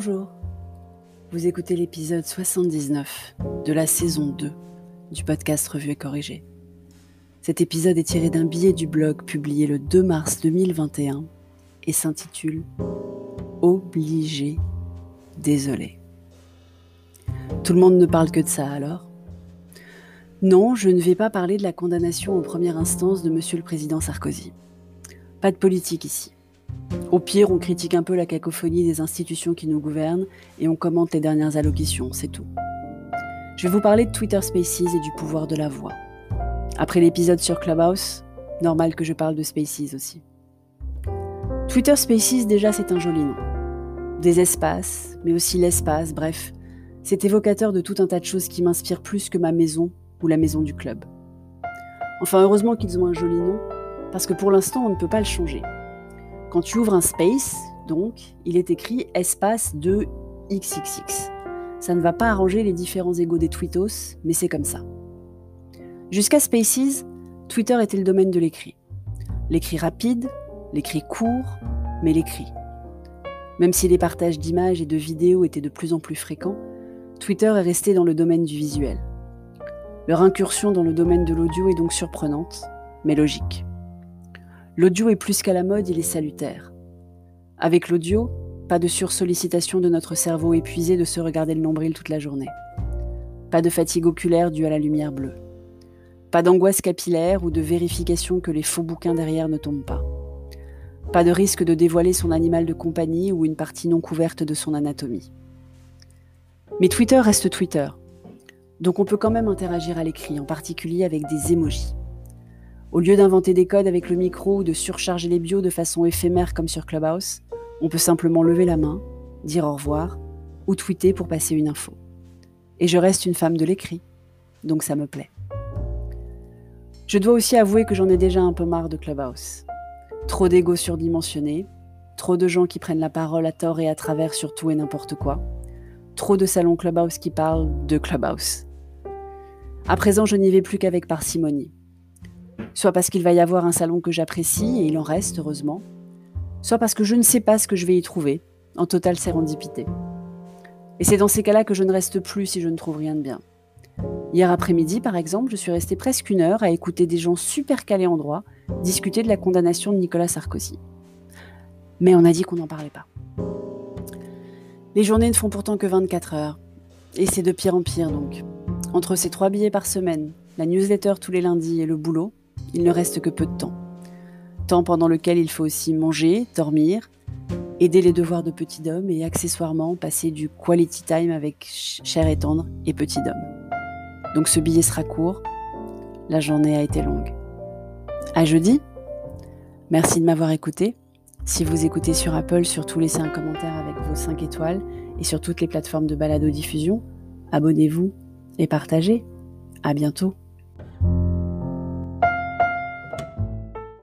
Bonjour, vous écoutez l'épisode 79 de la saison 2 du podcast Revue et Corrigé. Cet épisode est tiré d'un billet du blog publié le 2 mars 2021 et s'intitule Obligé, désolé. Tout le monde ne parle que de ça alors? Non, je ne vais pas parler de la condamnation en première instance de Monsieur le Président Sarkozy. Pas de politique ici. Au pire, on critique un peu la cacophonie des institutions qui nous gouvernent et on commente les dernières allocutions, c'est tout. Je vais vous parler de Twitter Spaces et du pouvoir de la voix. Après l'épisode sur Clubhouse, normal que je parle de Spaces aussi. Twitter Spaces, déjà, c'est un joli nom. Des espaces, mais aussi l'espace, bref, c'est évocateur de tout un tas de choses qui m'inspirent plus que ma maison ou la maison du club. Enfin, heureusement qu'ils ont un joli nom, parce que pour l'instant, on ne peut pas le changer. Quand tu ouvres un space, donc, il est écrit espace de XXX. Ça ne va pas arranger les différents égaux des tweetos, mais c'est comme ça. Jusqu'à Spaces, Twitter était le domaine de l'écrit. L'écrit rapide, l'écrit court, mais l'écrit. Même si les partages d'images et de vidéos étaient de plus en plus fréquents, Twitter est resté dans le domaine du visuel. Leur incursion dans le domaine de l'audio est donc surprenante, mais logique. L'audio est plus qu'à la mode, il est salutaire. Avec l'audio, pas de sursollicitation de notre cerveau épuisé de se regarder le nombril toute la journée. Pas de fatigue oculaire due à la lumière bleue. Pas d'angoisse capillaire ou de vérification que les faux bouquins derrière ne tombent pas. Pas de risque de dévoiler son animal de compagnie ou une partie non couverte de son anatomie. Mais Twitter reste Twitter. Donc on peut quand même interagir à l'écrit, en particulier avec des émojis. Au lieu d'inventer des codes avec le micro ou de surcharger les bios de façon éphémère comme sur Clubhouse, on peut simplement lever la main, dire au revoir ou tweeter pour passer une info. Et je reste une femme de l'écrit, donc ça me plaît. Je dois aussi avouer que j'en ai déjà un peu marre de Clubhouse. Trop d'ego surdimensionné, trop de gens qui prennent la parole à tort et à travers sur tout et n'importe quoi, trop de salons Clubhouse qui parlent de Clubhouse. À présent, je n'y vais plus qu'avec parcimonie soit parce qu'il va y avoir un salon que j'apprécie, et il en reste, heureusement, soit parce que je ne sais pas ce que je vais y trouver, en totale sérendipité. Et c'est dans ces cas-là que je ne reste plus si je ne trouve rien de bien. Hier après-midi, par exemple, je suis restée presque une heure à écouter des gens super calés en droit discuter de la condamnation de Nicolas Sarkozy. Mais on a dit qu'on n'en parlait pas. Les journées ne font pourtant que 24 heures. Et c'est de pire en pire donc. Entre ces trois billets par semaine, la newsletter tous les lundis et le boulot, il ne reste que peu de temps. Temps pendant lequel il faut aussi manger, dormir, aider les devoirs de petit homme et accessoirement passer du quality time avec cher et tendre et petit homme. Donc ce billet sera court, la journée a été longue. À jeudi. Merci de m'avoir écouté. Si vous écoutez sur Apple, surtout laissez un commentaire avec vos 5 étoiles et sur toutes les plateformes de balado diffusion. Abonnez-vous et partagez. À bientôt.